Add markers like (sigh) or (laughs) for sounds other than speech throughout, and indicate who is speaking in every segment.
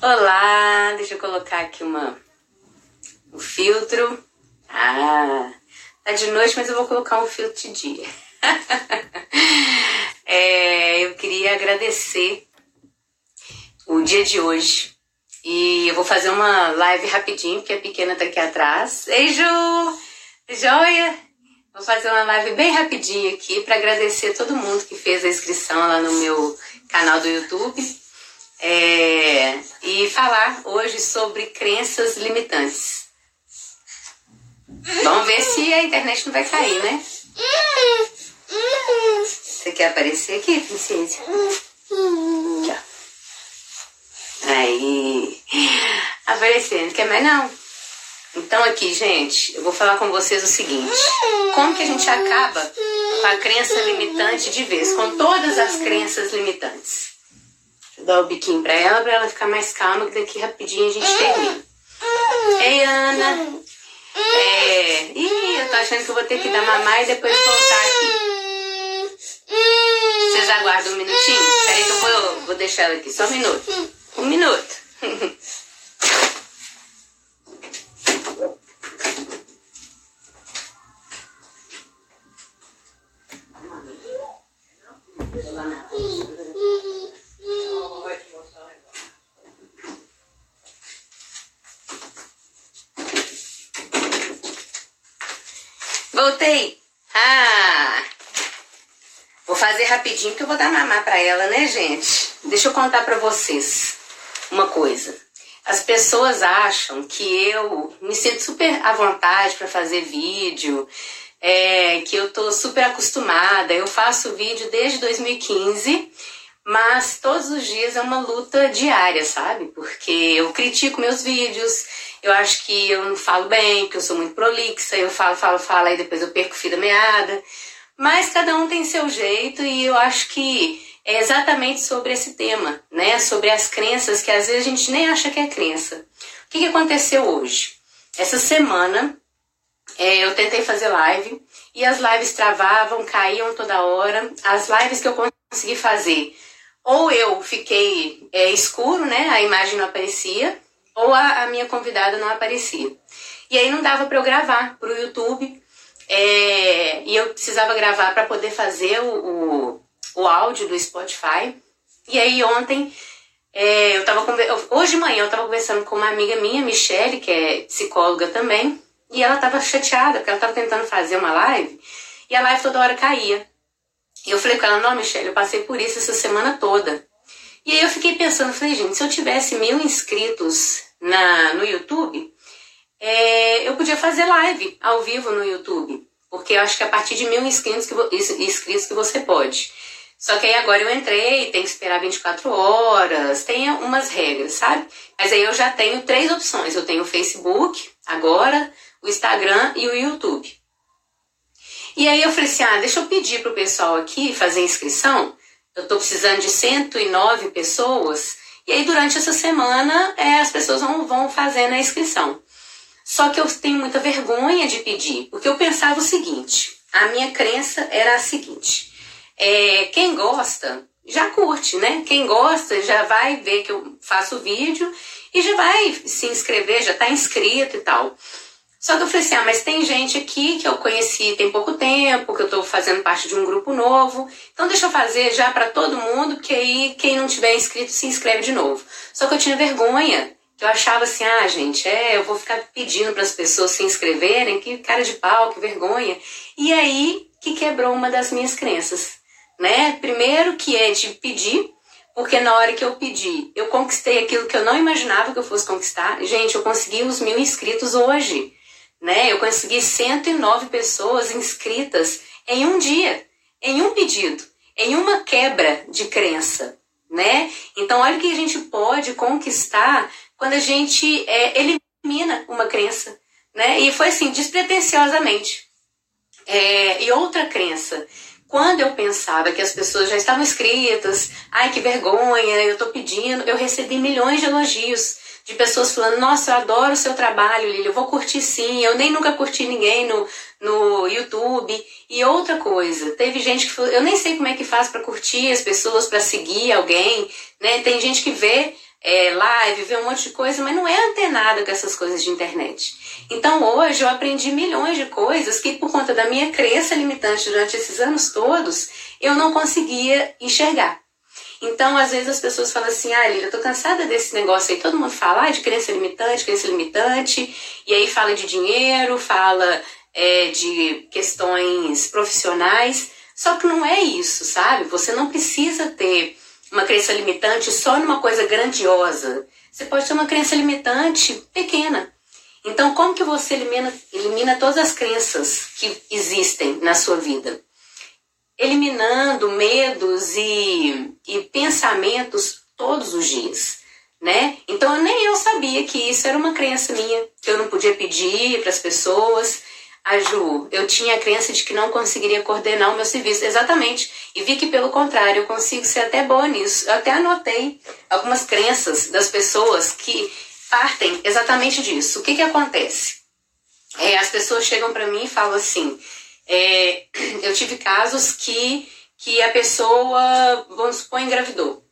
Speaker 1: Olá, deixa eu colocar aqui uma um filtro. Ah, tá de noite, mas eu vou colocar um filtro de dia. (laughs) é, eu queria agradecer o dia de hoje. E eu vou fazer uma live rapidinho, porque a pequena tá aqui atrás. Ei, Ju! Joia! Vou fazer uma live bem rapidinho aqui para agradecer todo mundo que fez a inscrição lá no meu canal do YouTube é, e falar hoje sobre crenças limitantes. Vamos ver se a internet não vai cair, né? Você quer aparecer aqui, princesa? Aqui, Aí. Aparecendo. Quer mais não? Então aqui, gente, eu vou falar com vocês o seguinte. Como que a gente acaba com a crença limitante de vez? Com todas as crenças limitantes dar o biquinho pra ela, pra ela ficar mais calma, que daqui rapidinho a gente termina. Ei, Ana. É. Ih, eu tô achando que eu vou ter que dar mamar e depois voltar aqui. Vocês aguardam um minutinho? Peraí que eu vou, vou deixar ela aqui. Só um minuto. Um minuto. (laughs) Voltei. Ah! Vou fazer rapidinho que eu vou dar mamar para ela, né, gente? Deixa eu contar para vocês uma coisa. As pessoas acham que eu me sinto super à vontade para fazer vídeo, é, que eu tô super acostumada. Eu faço vídeo desde 2015, mas todos os dias é uma luta diária, sabe? Porque eu critico meus vídeos, eu acho que eu não falo bem, porque eu sou muito prolixa, eu falo, falo, falo, aí depois eu perco o fio da meada. Mas cada um tem seu jeito e eu acho que é exatamente sobre esse tema, né? Sobre as crenças que às vezes a gente nem acha que é crença. O que, que aconteceu hoje? Essa semana é, eu tentei fazer live e as lives travavam, caíam toda hora. As lives que eu consegui fazer, ou eu fiquei é, escuro, né? A imagem não aparecia, ou a, a minha convidada não aparecia. E aí não dava para eu gravar para o YouTube. É, e eu precisava gravar para poder fazer o, o, o, áudio do Spotify. E aí ontem, é, eu tava hoje de manhã eu estava conversando com uma amiga minha, Michelle, que é psicóloga também, e ela estava chateada, porque ela estava tentando fazer uma live, e a live toda hora caía. E eu falei com ela, não, Michelle, eu passei por isso essa semana toda. E aí eu fiquei pensando, falei, gente, se eu tivesse mil inscritos na, no YouTube, é, eu podia fazer live ao vivo no YouTube. Porque eu acho que a partir de mil inscritos que, inscritos que você pode. Só que aí agora eu entrei, tem que esperar 24 horas, tem umas regras, sabe? Mas aí eu já tenho três opções. Eu tenho o Facebook, agora, o Instagram e o YouTube. E aí eu falei assim, ah, deixa eu pedir pro pessoal aqui fazer inscrição. Eu tô precisando de 109 pessoas e aí, durante essa semana, é, as pessoas vão, vão fazendo a inscrição. Só que eu tenho muita vergonha de pedir, porque eu pensava o seguinte: a minha crença era a seguinte: é, quem gosta já curte, né? Quem gosta já vai ver que eu faço vídeo e já vai se inscrever, já está inscrito e tal. Só que eu falei assim: ah, mas tem gente aqui que eu conheci tem pouco tempo, que eu estou fazendo parte de um grupo novo. Então deixa eu fazer já para todo mundo, porque aí quem não tiver inscrito se inscreve de novo. Só que eu tinha vergonha. Eu achava assim: ah, gente, é, eu vou ficar pedindo para as pessoas se inscreverem, que cara de pau, que vergonha. E aí que quebrou uma das minhas crenças, né? Primeiro que é de pedir, porque na hora que eu pedi, eu conquistei aquilo que eu não imaginava que eu fosse conquistar. Gente, eu consegui os mil inscritos hoje né? Eu consegui 109 pessoas inscritas em um dia, em um pedido, em uma quebra de crença, né? Então, olha o que a gente pode conquistar quando a gente é, elimina uma crença, né? E foi assim, despretensiosamente. É, e outra crença, quando eu pensava que as pessoas já estavam inscritas, ai que vergonha, eu tô pedindo, eu recebi milhões de elogios de pessoas falando, nossa, eu adoro o seu trabalho, Lili, eu vou curtir sim, eu nem nunca curti ninguém no, no YouTube. E outra coisa, teve gente que falou, eu nem sei como é que faz para curtir as pessoas, para seguir alguém, né? Tem gente que vê é, live, vê um monte de coisa, mas não é antenada com essas coisas de internet. Então hoje eu aprendi milhões de coisas que por conta da minha crença limitante durante esses anos todos, eu não conseguia enxergar. Então, às vezes as pessoas falam assim: ah, Lila, eu tô cansada desse negócio aí. Todo mundo fala ah, de crença limitante, crença limitante, e aí fala de dinheiro, fala é, de questões profissionais. Só que não é isso, sabe? Você não precisa ter uma crença limitante só numa coisa grandiosa. Você pode ter uma crença limitante pequena. Então, como que você elimina, elimina todas as crenças que existem na sua vida? Eliminando medos e, e pensamentos todos os dias, né? Então, nem eu sabia que isso era uma crença minha, que eu não podia pedir para as pessoas, a Ju, eu tinha a crença de que não conseguiria coordenar o meu serviço. Exatamente. E vi que, pelo contrário, eu consigo ser até boa nisso. Eu até anotei algumas crenças das pessoas que partem exatamente disso. O que, que acontece? É, as pessoas chegam para mim e falam assim: é, (clears throat) eu tive casos que, que a pessoa, vamos supor, engravidou.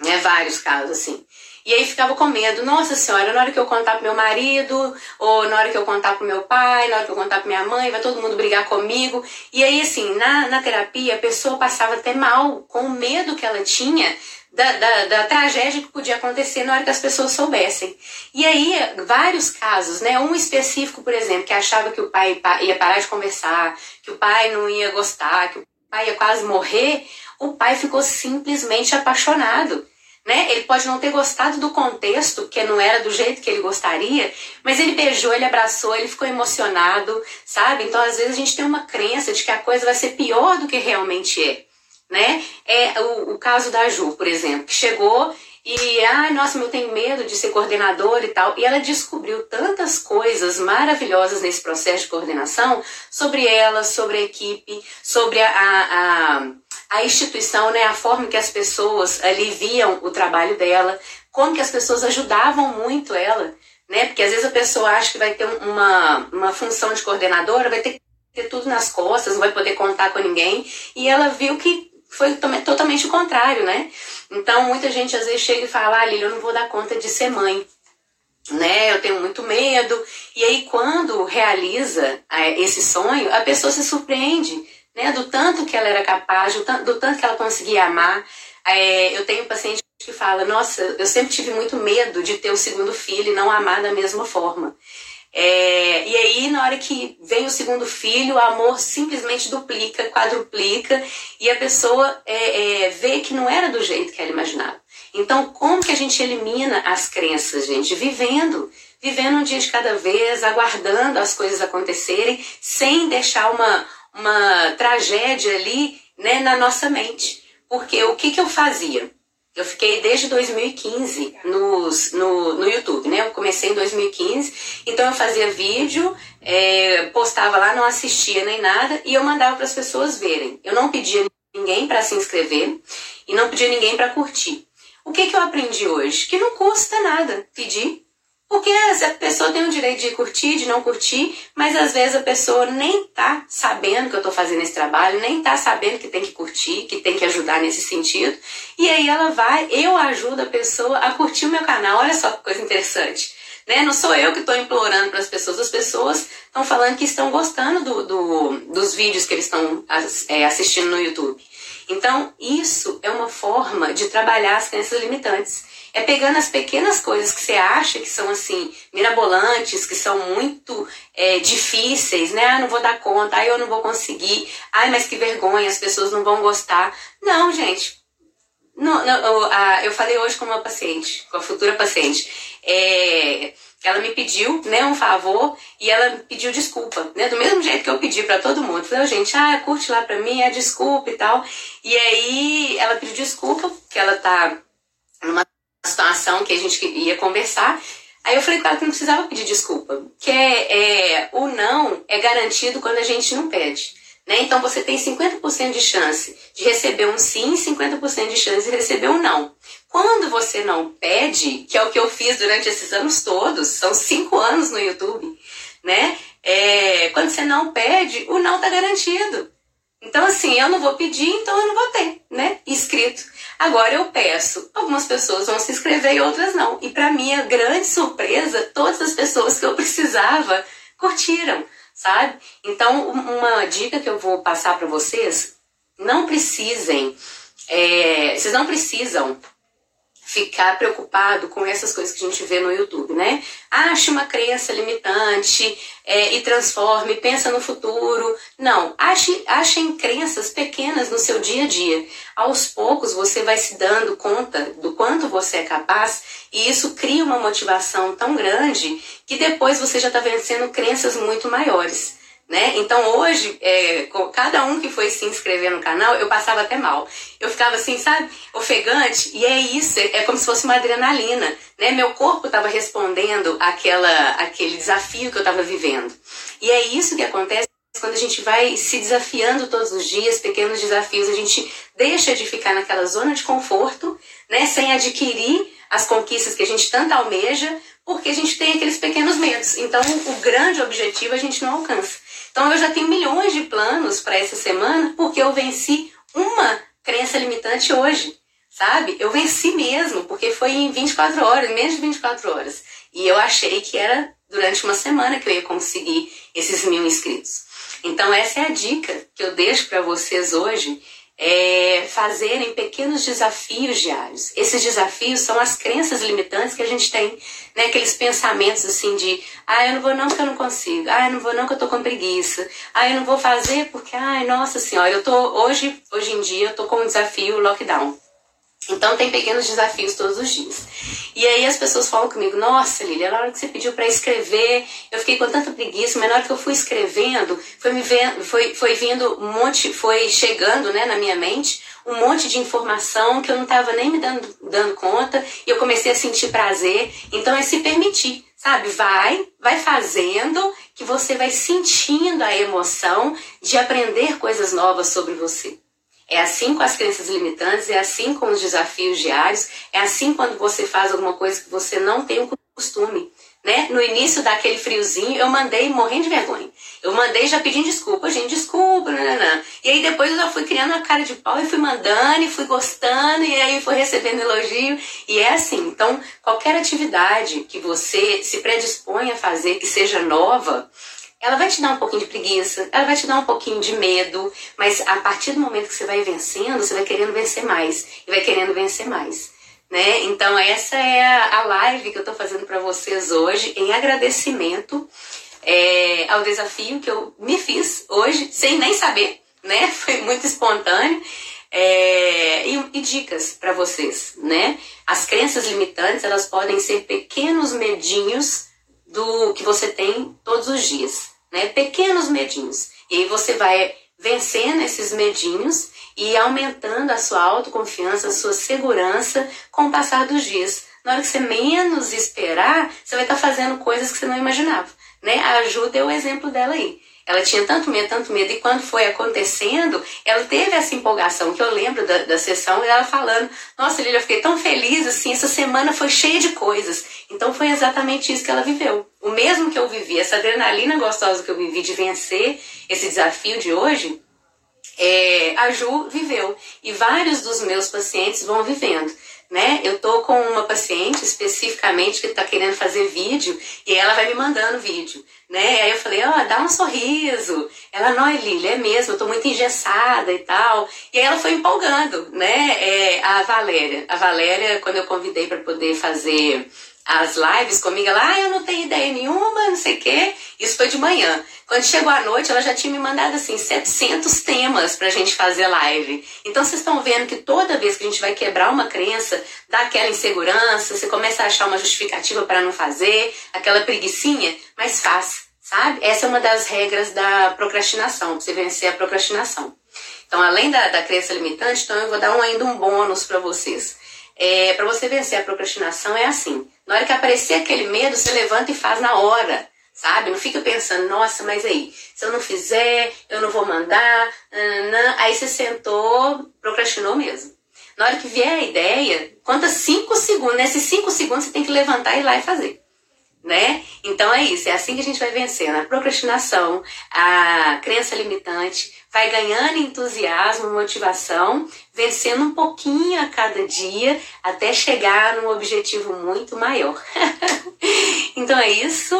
Speaker 1: Né, vários casos assim. E aí ficava com medo, nossa senhora, na hora que eu contar pro meu marido, ou na hora que eu contar pro meu pai, na hora que eu contar pro minha mãe, vai todo mundo brigar comigo. E aí, assim, na, na terapia, a pessoa passava até mal, com o medo que ela tinha da, da, da, tragédia que podia acontecer na hora que as pessoas soubessem. E aí, vários casos, né? Um específico, por exemplo, que achava que o pai ia parar de conversar, que o pai não ia gostar, que o pai ia quase morrer, o pai ficou simplesmente apaixonado né? Ele pode não ter gostado do contexto, que não era do jeito que ele gostaria, mas ele beijou, ele abraçou, ele ficou emocionado, sabe? Então, às vezes, a gente tem uma crença de que a coisa vai ser pior do que realmente é, né? É o, o caso da Ju, por exemplo, que chegou e, ai, nossa, eu tenho medo de ser coordenadora e tal. E ela descobriu tantas coisas maravilhosas nesse processo de coordenação sobre ela, sobre a equipe, sobre a, a, a instituição, né, a forma que as pessoas ali viam o trabalho dela, como que as pessoas ajudavam muito ela, né? Porque às vezes a pessoa acha que vai ter uma, uma função de coordenadora, vai ter que ter tudo nas costas, não vai poder contar com ninguém. E ela viu que foi totalmente o contrário, né? Então, muita gente às vezes chega e fala, ah, Lili, eu não vou dar conta de ser mãe, né? Eu tenho muito medo. E aí, quando realiza é, esse sonho, a pessoa se surpreende, né? Do tanto que ela era capaz, do tanto, do tanto que ela conseguia amar. É, eu tenho paciente que fala, nossa, eu sempre tive muito medo de ter o segundo filho e não amar da mesma forma. É, e aí, na hora que vem o segundo filho, o amor simplesmente duplica, quadruplica, e a pessoa é, é, vê que não era do jeito que ela imaginava. Então, como que a gente elimina as crenças, gente? Vivendo. Vivendo um dia de cada vez, aguardando as coisas acontecerem, sem deixar uma, uma tragédia ali né, na nossa mente. Porque o que, que eu fazia? Eu fiquei desde 2015 nos, no, no YouTube, né? Eu comecei em 2015, então eu fazia vídeo, é, postava lá, não assistia nem nada, e eu mandava para as pessoas verem. Eu não pedia ninguém para se inscrever e não pedia ninguém para curtir. O que, que eu aprendi hoje? Que não custa nada pedir porque a pessoa tem o direito de curtir, de não curtir, mas às vezes a pessoa nem tá sabendo que eu tô fazendo esse trabalho, nem tá sabendo que tem que curtir, que tem que ajudar nesse sentido. E aí ela vai, eu ajudo a pessoa a curtir o meu canal. Olha só que coisa interessante. Né? Não sou eu que estou implorando para as pessoas, as pessoas estão falando que estão gostando do, do, dos vídeos que eles estão é, assistindo no YouTube. Então, isso é uma forma de trabalhar as crenças limitantes. É pegando as pequenas coisas que você acha que são assim, mirabolantes, que são muito é, difíceis, né? Ah, não vou dar conta, ah, eu não vou conseguir, ai, mas que vergonha, as pessoas não vão gostar. Não, gente. Não, não, eu, a, eu falei hoje com uma paciente, com a futura paciente. É, ela me pediu né, um favor e ela pediu desculpa, né? Do mesmo jeito que eu pedi para todo mundo. Falei, gente, ah, curte lá pra mim, é desculpa e tal. E aí ela pediu desculpa, que ela tá numa situação que a gente ia conversar. Aí eu falei com ela que não precisava pedir desculpa, que é, é, o não é garantido quando a gente não pede. Né? Então você tem 50% de chance de receber um sim e 50% de chance de receber um não. Quando você não pede, que é o que eu fiz durante esses anos todos, são cinco anos no YouTube, né? É, quando você não pede, o não está garantido. Então, assim, eu não vou pedir, então eu não vou ter, né? Inscrito. Agora eu peço. Algumas pessoas vão se inscrever e outras não. E para minha grande surpresa, todas as pessoas que eu precisava curtiram, sabe? Então, uma dica que eu vou passar para vocês: não precisem, é, vocês não precisam ficar preocupado com essas coisas que a gente vê no YouTube, né? Ache uma crença limitante é, e transforme, pensa no futuro. Não, ache, achem crenças pequenas no seu dia a dia. Aos poucos você vai se dando conta do quanto você é capaz e isso cria uma motivação tão grande que depois você já está vencendo crenças muito maiores. Né? Então hoje, é, cada um que foi se inscrever no canal, eu passava até mal. Eu ficava assim, sabe, ofegante, e é isso, é, como se fosse uma adrenalina, né? Meu corpo estava respondendo àquela, àquele desafio que eu estava vivendo. E é isso que acontece quando a gente vai se desafiando todos os dias, pequenos desafios, a gente deixa de ficar naquela zona de conforto, né? Sem adquirir as conquistas que a gente tanto almeja, porque a gente tem aqueles pequenos medos. Então, o grande objetivo a gente não alcança. Então eu já tenho milhões de planos para essa semana porque eu venci uma crença limitante hoje, sabe? Eu venci mesmo, porque foi em 24 horas, menos de 24 horas. E eu achei que era durante uma semana que eu ia conseguir esses mil inscritos. Então essa é a dica que eu deixo para vocês hoje é, fazerem pequenos desafios diários. Esses desafios são as crenças limitantes que a gente tem, né? Aqueles pensamentos assim de, ah, eu não vou não porque eu não consigo, ah, eu não vou não porque eu tô com preguiça, ah, eu não vou fazer porque, ai, nossa senhora, eu tô hoje, hoje em dia, eu tô com um desafio lockdown. Então tem pequenos desafios todos os dias. E aí as pessoas falam comigo, nossa Lilia, na hora que você pediu para escrever, eu fiquei com tanta preguiça, mas na hora que eu fui escrevendo, foi me vendo, foi, foi vindo um monte, foi chegando né, na minha mente um monte de informação que eu não estava nem me dando, dando conta, e eu comecei a sentir prazer. Então é se permitir, sabe? Vai, vai fazendo que você vai sentindo a emoção de aprender coisas novas sobre você. É assim com as crenças limitantes, é assim com os desafios diários, é assim quando você faz alguma coisa que você não tem o costume. Né? No início daquele friozinho, eu mandei morrendo de vergonha. Eu mandei já pedindo desculpa, gente, desculpa, nananã. E aí depois eu já fui criando uma cara de pau e fui mandando e fui gostando e aí fui recebendo elogio. E é assim, então qualquer atividade que você se predispõe a fazer que seja nova, ela vai te dar um pouquinho de preguiça, ela vai te dar um pouquinho de medo, mas a partir do momento que você vai vencendo, você vai querendo vencer mais e vai querendo vencer mais. Né? Então essa é a live que eu estou fazendo para vocês hoje em agradecimento é, ao desafio que eu me fiz hoje sem nem saber, né? (laughs) Foi muito espontâneo é, e, e dicas para vocês, né? As crenças limitantes elas podem ser pequenos medinhos do que você tem todos os dias, né? Pequenos medinhos. E aí você vai vencendo esses medinhos e aumentando a sua autoconfiança, a sua segurança com o passar dos dias. Na hora que você menos esperar, você vai estar fazendo coisas que você não imaginava, né? A ajuda é o exemplo dela aí. Ela tinha tanto medo, tanto medo, e quando foi acontecendo, ela teve essa empolgação, que eu lembro da, da sessão, e ela falando, nossa, Lília, eu fiquei tão feliz, assim, essa semana foi cheia de coisas. Então foi exatamente isso que ela viveu. O mesmo que eu vivi, essa adrenalina gostosa que eu vivi de vencer esse desafio de hoje, é, a Ju viveu. E vários dos meus pacientes vão vivendo né? Eu tô com uma paciente especificamente que tá querendo fazer vídeo e ela vai me mandando vídeo, né? Aí eu falei, ó, oh, dá um sorriso. Ela, não, Lília, é mesmo, eu tô muito engessada e tal. E aí ela foi empolgando, né? É, a Valéria. A Valéria, quando eu convidei para poder fazer as lives comigo, ela, ah, eu não tenho ideia nenhuma, não sei o quê. Isso foi de manhã. Quando chegou a noite, ela já tinha me mandado, assim, 700 temas pra gente fazer live. Então, vocês estão vendo que toda vez que a gente vai quebrar uma crença, dá aquela insegurança, você começa a achar uma justificativa para não fazer, aquela preguiçinha, mas faz, sabe? Essa é uma das regras da procrastinação, pra você vencer a procrastinação. Então, além da, da crença limitante, então eu vou dar um, ainda um bônus para vocês. É, para você vencer a procrastinação é assim: na hora que aparecer aquele medo, você levanta e faz na hora, sabe? Não fica pensando, nossa, mas aí, se eu não fizer, eu não vou mandar, aí você sentou, procrastinou mesmo. Na hora que vier a ideia, conta cinco segundos, nesses cinco segundos você tem que levantar e ir lá e fazer. Né? Então é isso, é assim que a gente vai vencendo a procrastinação, a crença limitante, vai ganhando entusiasmo, motivação, vencendo um pouquinho a cada dia até chegar num objetivo muito maior. (laughs) então é isso.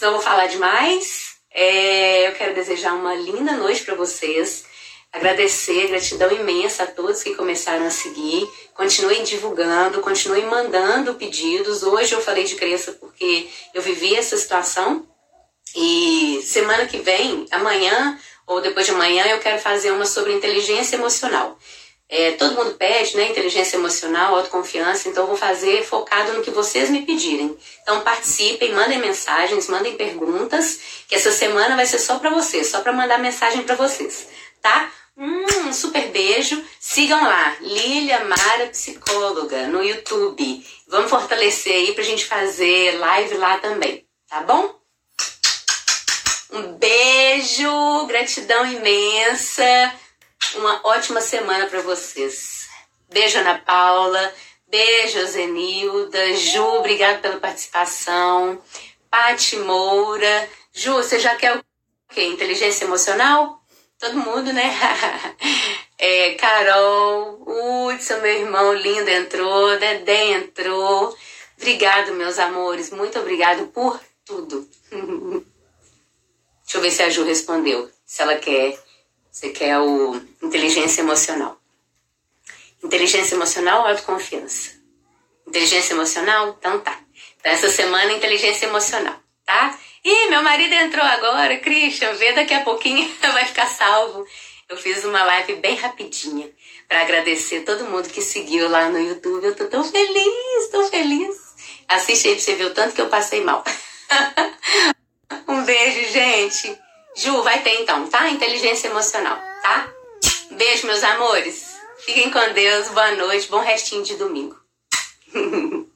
Speaker 1: Eu vou falar demais. É, eu quero desejar uma linda noite para vocês. Agradecer, gratidão imensa a todos que começaram a seguir. Continuem divulgando, continuem mandando pedidos. Hoje eu falei de crença porque eu vivi essa situação. E semana que vem, amanhã ou depois de amanhã, eu quero fazer uma sobre inteligência emocional. É, todo mundo pede, né? Inteligência emocional, autoconfiança, então eu vou fazer focado no que vocês me pedirem. Então participem, mandem mensagens, mandem perguntas, que essa semana vai ser só para vocês, só para mandar mensagem para vocês, tá? Um super beijo. Sigam lá, Lilia Mara Psicóloga, no YouTube. Vamos fortalecer aí pra gente fazer live lá também, tá bom? Um beijo, gratidão imensa. Uma ótima semana para vocês. Beijo, Ana Paula. Beijo, Zenilda. Ju, obrigada pela participação. Pati Moura. Ju, você já quer o quê? Inteligência emocional? Todo mundo, né? (laughs) é, Carol, Hudson, meu irmão lindo, entrou. Dedé entrou. Obrigado, meus amores. Muito obrigado por tudo. (laughs) Deixa eu ver se a Ju respondeu. Se ela quer. Você quer o inteligência emocional. Inteligência emocional ou autoconfiança? Inteligência emocional? Então tá. Então essa semana, inteligência emocional, tá? Ih, meu marido entrou agora, Christian, vê daqui a pouquinho (laughs) vai ficar salvo. Eu fiz uma live bem rapidinha para agradecer todo mundo que seguiu lá no YouTube. Eu tô tão feliz, tão feliz. Assiste aí pra você ver o tanto que eu passei mal. (laughs) um beijo, gente. Ju, vai ter então, tá? Inteligência emocional, tá? Beijo, meus amores. Fiquem com Deus, boa noite, bom restinho de domingo. (laughs)